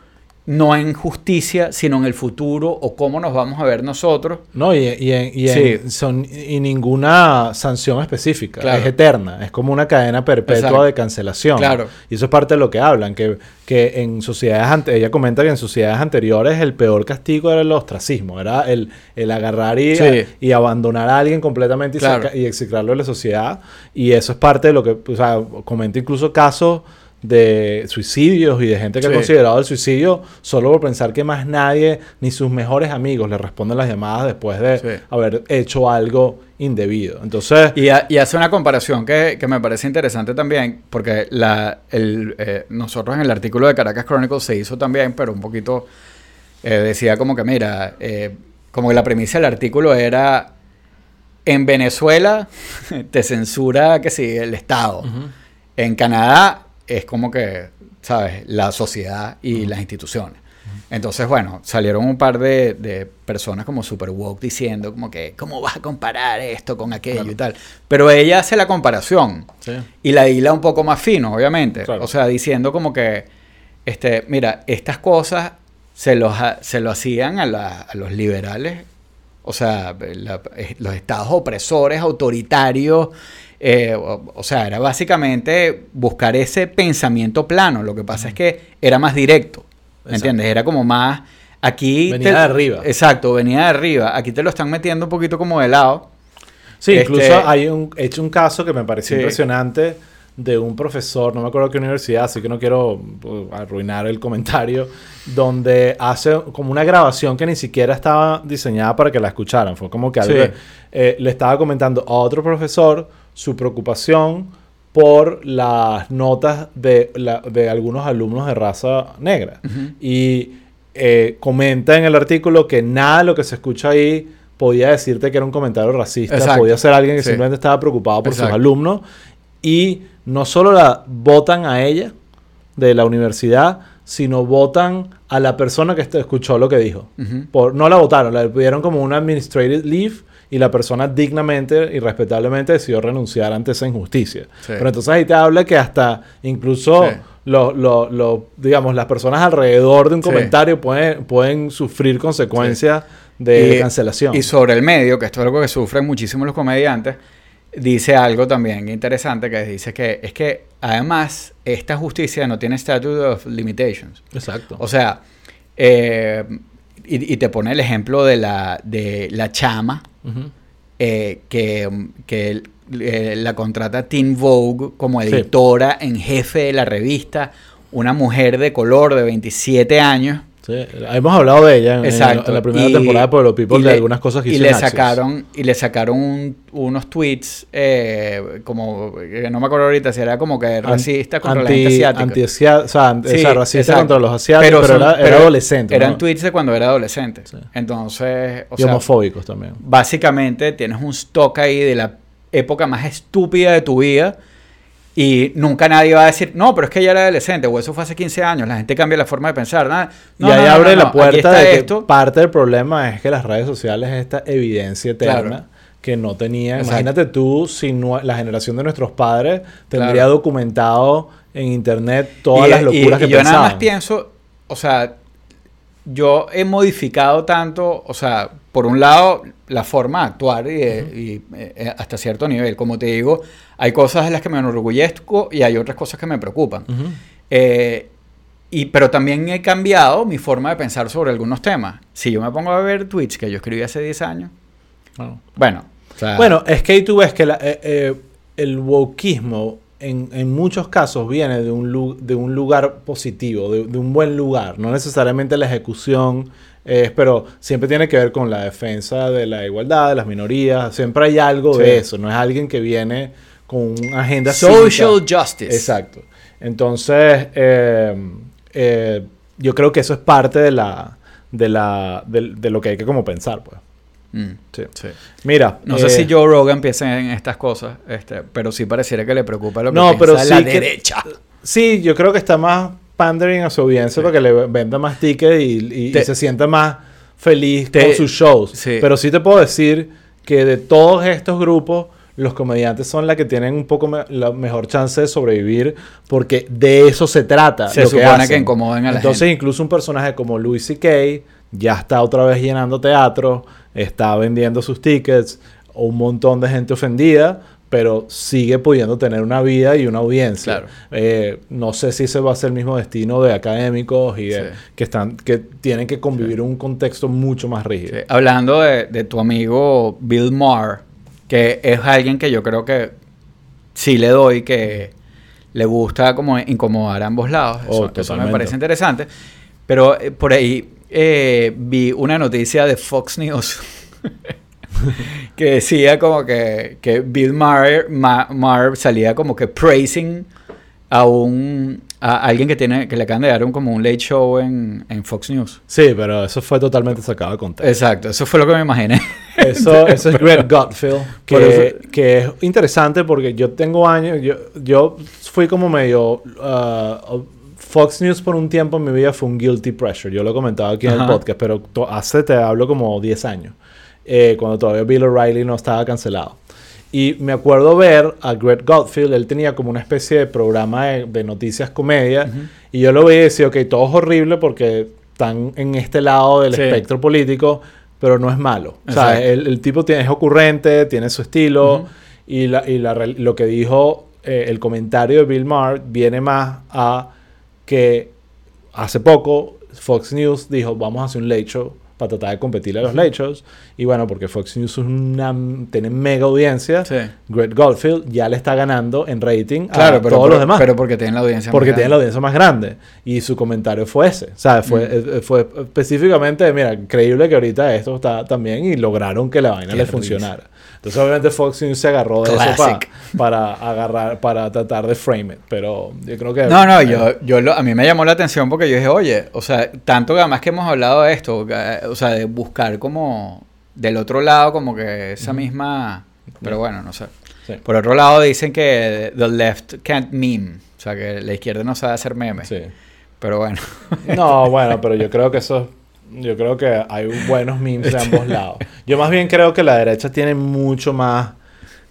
no en justicia, sino en el futuro o cómo nos vamos a ver nosotros. No, y, y, en- y en- Sí. son, y ninguna sanción específica. Claro. Es eterna. Es como una cadena perpetua Exacto. de cancelación. Claro. Y eso es parte de lo que hablan. Que, que en sociedades ante- ella comenta que en sociedades anteriores el peor castigo era el ostracismo. Era el, el agarrar y, Sí. y abandonar a alguien completamente y, Claro. y execrarlo de la sociedad. Y eso es parte de lo que. O sea, comenta incluso casos de suicidios y de gente que Sí. ha considerado el suicidio solo por pensar que más nadie ni sus mejores amigos le responden las llamadas después de Sí. haber hecho algo indebido. Entonces, Y, ha- y hace una comparación que, que me parece interesante también, porque la, el, eh, nosotros en el artículo de Caracas Chronicles se hizo también, pero un poquito eh, decía como que, mira, eh, como que la premisa del artículo era, en Venezuela te censura que sí, el Estado. En Canadá es como que, ¿sabes? La sociedad y las instituciones. Entonces, bueno, salieron un par de, de personas como super woke diciendo como que, ¿cómo vas a comparar esto con aquello Claro. y tal? Pero ella hace la comparación Sí. y la hila un poco más fino, obviamente. Claro. O sea, diciendo como que, este, mira, estas cosas se, los, ha- se lo hacían a, la- a los liberales, o sea, la- eh, los estados opresores, autoritarios. Eh, o, o sea, era básicamente buscar ese pensamiento plano. Lo que pasa es que era más directo. ¿Me entiendes? Era como más. Aquí. Venía de arriba. Exacto, venía de arriba. Aquí te lo están metiendo un poquito como de lado. Sí, Este- incluso hay un, he hecho un caso que me pareció Sí. impresionante de un profesor, no me acuerdo qué universidad, así que no quiero uh, arruinar el comentario, donde hace como una grabación que ni siquiera estaba diseñada para que la escucharan. Fue como que algo Sí. eh, le estaba comentando a otro profesor su preocupación por las notas de, la- de algunos alumnos de raza negra. Y eh, comenta en el artículo que nada de lo que se escucha ahí podía decirte que era un comentario racista, Exacto. podía ser alguien que Sí. simplemente estaba preocupado por sus alumnos. Y no solo la votan a ella de la universidad, sino votan a la persona que escuchó lo que dijo. Por, no la votaron, la pidieron como una administrative leave y la persona dignamente y respetablemente decidió renunciar ante esa injusticia. Sí. Pero entonces ahí te habla que hasta incluso Sí. lo- lo- lo- digamos, las personas alrededor de un Sí. comentario pueden, pueden sufrir consecuencias de Y- cancelación. Y sobre el medio, que esto es algo que sufren muchísimo los comediantes, dice algo también interesante que dice que es que además esta justicia no tiene statute of limitations. Exacto. O sea, eh, y, y te pone el ejemplo de la, de la chama eh, que, que eh, la contrata Teen Vogue como Sí. editora en jefe de la revista, una mujer de color de 27 años. Sí, hemos hablado de ella en, en- Exacto. en la primera Y- temporada de Pueblo People de algunas cosas que y le sacaron y le sacaron un- unos tweets eh, como que no me acuerdo ahorita si era como que racista contra la gente asiática anti-asia- o sea, an- o Sí, sea, racista exacto. contra los asiáticos, pero, son- era, era pero adolescente. eran ¿no? tweets de cuando era adolescente Sí. entonces o y sea, homofóbicos también. básicamente tienes un stock ahí de la época más estúpida de tu vida y nunca nadie va a decir, no, pero es que ella era adolescente, o eso fue hace 15 años, la gente cambia la forma de pensar. nada. No, y ahí no, abre no, la puerta de que esto. parte del problema es que las redes sociales es esta evidencia eterna Claro. que no tenía. Exacto. Imagínate tú si no- la generación de nuestros padres tendría Claro. documentado en internet todas Y- las y- locuras y que yo nada más pensaban. pienso, o sea, yo he modificado tanto, o sea, por un lado, la forma de actuar y, de- y, eh, hasta cierto nivel. Como te digo, hay cosas de las que me enorgullezco y hay otras cosas que me preocupan. Ujú. Eh, y, pero también he cambiado mi forma de pensar sobre algunos temas. Si yo me pongo a ver tweets que yo escribí hace 10 años, Bueno. bueno. o sea, Bueno, es que ahí tú ves que la- eh, eh, el wokismo en, en muchos casos viene de un, lu- de un lugar positivo, de, de un buen lugar, no necesariamente la ejecución, eh, pero siempre tiene que ver con la defensa de la igualdad, de las minorías, siempre hay algo Sí. de eso, no es alguien que viene con una agenda social cívica. justice. Exacto. Entonces, eh, eh, yo creo que eso es parte de la de la de, de lo que hay que como pensar, pues. Mm, Sí. sí. Mira, No eh, sé si Joe Rogan piensa en estas cosas, este, pero sí pareciera que le preocupa lo que No, piensa pero la sí que- derecha. Sí, yo creo que está más pandering a su audiencia para que le venda más tickets y, y- y Te- se sienta más feliz Te- con sus shows. sí. Pero sí te puedo decir que de todos estos grupos, los comediantes son la que tienen un poco me- la mejor chance de sobrevivir porque de eso se trata. Se lo supone hacen. que incomoden a la Entonces, gente. incluso un personaje como Louis C.K. ya está otra vez llenando teatro, está vendiendo sus tickets, un montón de gente ofendida, pero sigue pudiendo tener una vida y una audiencia. Claro. Eh, no sé si ese va a ser el mismo destino de académicos y de- Sí. que están que tienen que convivir en un contexto mucho más rígido. Sí, Hablando de, de tu amigo Bill Maher, que es alguien que yo creo que sí le doy, que le gusta como incomodar a ambos lados. Eso, Oh, eso me totalmente. parece interesante. Pero eh, por ahí eh, vi una noticia de Fox News que decía como que, que Bill Maher, Ma- Maher salía como que praising a un a alguien que tiene que le acaban de dar un, como un late show en, en Fox News. Sí, pero eso fue totalmente sacado de contexto. Exacto, eso fue lo que me imaginé. Eso, eso es Greg Gutfield, que, que es interesante porque yo tengo años, yo, yo fui como medio, uh, Fox News por un tiempo en mi vida fue un guilty pressure. Yo lo he comentado aquí en el Ajá. podcast, pero hace, te hablo como 10 años, eh, cuando todavía Bill O'Reilly no estaba cancelado. Y me acuerdo ver a Greg Gottfield, él tenía como una especie de programa de, de noticias comedia, y yo lo veía y decía, ok, todo es horrible porque están en este lado del Sí. espectro político, pero no es malo. O sea, el, el tipo tiene, es ocurrente, tiene su estilo, Ujú. y, la, y la lo que dijo eh, el comentario de Bill Maher viene más a que hace poco Fox News dijo, vamos a hacer un late show para tratar de competirle a los late shows. Y bueno, porque Fox News es una, tiene mega audiencia, Sí. Greg Goldfield ya le está ganando en rating Claro, a pero, todos pero- los demás. pero porque tienen la audiencia. porque más tiene la grande. audiencia más grande. Y su comentario fue ese. O sea, fue, Mm. eh, fue específicamente, mira, increíble que ahorita esto está también y lograron que la vaina Qué le risa. Entonces, obviamente, Fox News se agarró de eso Classic. para agarrar, para tratar de frame it. Pero yo creo que. No, no, yo, yo lo- a mí me llamó la atención porque yo dije, oye, o sea, tanto que además que hemos hablado de esto, que, o sea, de buscar como del otro lado como que esa misma, pero bueno, no sé. Sí. Por otro lado dicen que the left can't meme, o sea, que la izquierda no sabe hacer memes, Sí. pero bueno. No, bueno, pero yo creo que eso. Yo creo que hay buenos memes de ambos lados. Yo más bien creo que la derecha tiene mucho más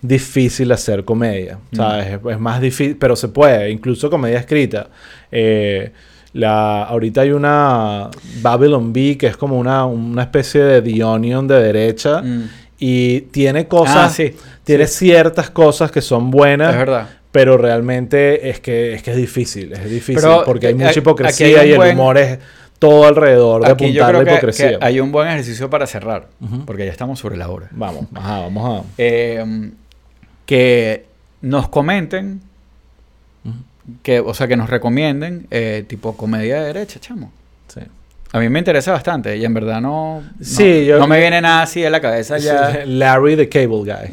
difícil hacer comedia. ¿Sabes? Es, es más difícil, pero se puede, incluso comedia escrita. Eh, la, ahorita hay una Babylon Bee que es como una, una especie de The Onion de derecha Mm. y tiene cosas, Ah, sí, tiene ciertas cosas que son buenas. Es verdad. Pero realmente es que es que es difícil, es difícil Pero, porque hay eh, mucha hipocresía hay y el humor es todo alrededor de Aquí apuntar la creo hipocresía. que hay un buen ejercicio para cerrar, porque ya estamos sobre la hora. Vamos, ajá, vamos a... Eh, que nos comenten, que, o sea, que nos recomienden eh, tipo comedia de derecha, chamo. Sí. A mí me interesa bastante y en verdad no, no, Sí, yo- no me viene nada así en la cabeza ya. Larry the Cable Guy.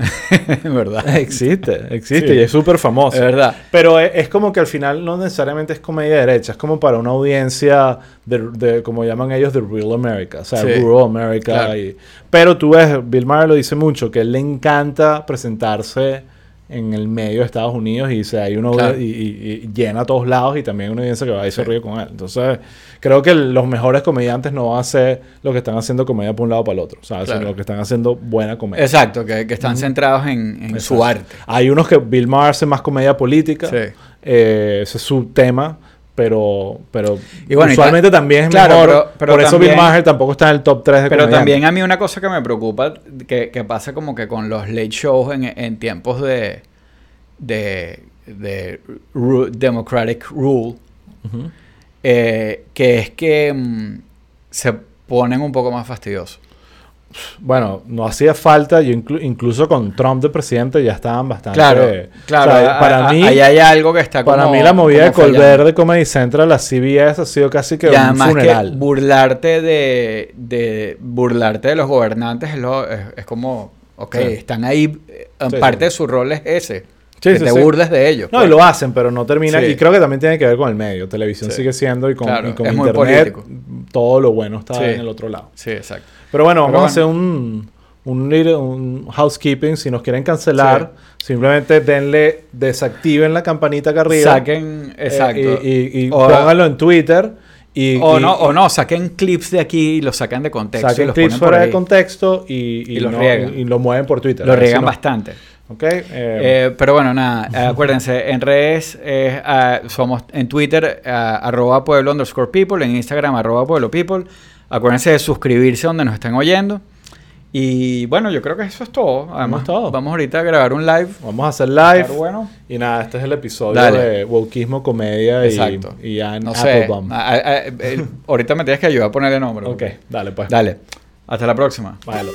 en verdad. existe, existe Sí. y es súper famoso. Es verdad. Pero es, es como que al final no necesariamente es comedia derecha, es como para una audiencia de, de- como llaman ellos, de Real America, o sea, Sí. Rural America. Claro. y- pero tú ves, Bill Maher lo dice mucho, que a él le encanta presentarse en el medio de Estados Unidos y, dice, hay una Claro. y, y- y llena a todos lados y también una audiencia que va y se ríe con él. Entonces, creo que los mejores comediantes no van a ser los que están haciendo comedia por un lado o para el otro, o sea, sino Claro. los que están haciendo buena comedia. Exacto, que, que están centrados en, en su arte. Hay unos que Bill Maher hace más comedia política. Sí. Eh, ese es su tema. Pero, pero Y bueno, y usualmente ta- también es claro, mejor. pero- pero Por eso también- Bill Maher tampoco está en el top 3 de Pero también a mí una cosa que me preocupa, que, que pasa como que con los late shows en, en tiempos de, de, de ru- democratic rule, Ujú. eh, que es que mm, se ponen un poco más fastidiosos. Bueno, no hacía falta. Yo inclu- incluso con Trump de presidente ya estaban bastante. Claro, claro. o sea, a- para a- mí, ahí hay algo que está para como- mí la movida de fallando. Colbert de Comedy Central, la CBS, ha sido casi que Y un que funeral. burlarte de, de burlarte de los gobernantes es, lo- es, es como, ok, Sí. están ahí, eh, Sí, parte sí. de su rol es ese, Sí, que sí, te burles de ellos. No, pues. y lo hacen, pero no termina. Y creo que también tiene que ver con el medio. Televisión sigue siendo y con, Claro, y con internet. Todo lo bueno está en el otro lado. Sí, exacto. Pero bueno, Pero vamos a hacer un, un, housekeeping. Si nos quieren cancelar, simplemente denle, desactiven la campanita acá arriba. Saquen, eh, exacto. y y- y O- pónganlo en Twitter. Y, o, y- no, o no, saquen clips de aquí y los sacan de contexto. y saquen los clips fuera de contexto y, Y los no- riegan. y lo mueven por Twitter. Lo si riegan no- bastante. Ok. eh, Eh, pero bueno, nada, eh, acuérdense, en redes eh, ah, somos en Twitter ah, arroba pueblo underscore people, en Instagram arroba pueblo people. Acuérdense de suscribirse donde nos estén oyendo. Y bueno, yo creo que eso es todo. Además, todo. vamos ahorita a grabar un live. vamos a hacer live. Bueno. Y nada, este es el episodio Dale. de Wokeismo, Comedia y, Exacto. y ya en No Apple sé. Ah, ah, eh, ahorita me tienes que ayudar a ponerle nombre. Ok, dale pues. Dale. Hasta la próxima. Bájalo.